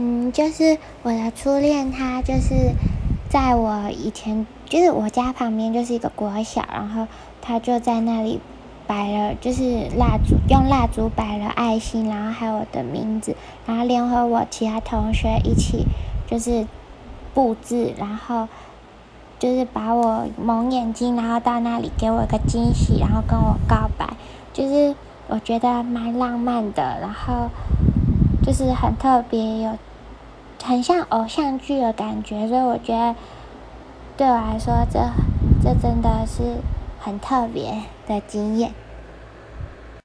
嗯，就是我的初恋，他就是在我以前，就是我家旁边就是一个国小，然后他就在那里摆了，就是蜡烛，用蜡烛摆了爱心，然后还有我的名字，然后联合我其他同学一起就是布置，然后就是把我蒙眼睛，然后到那里给我一个惊喜，然后跟我告白，就是我觉得蛮浪漫的，然后就是很特别有。很像偶像剧的感觉，所以我觉得对我来说，这这真的是很特别的经验。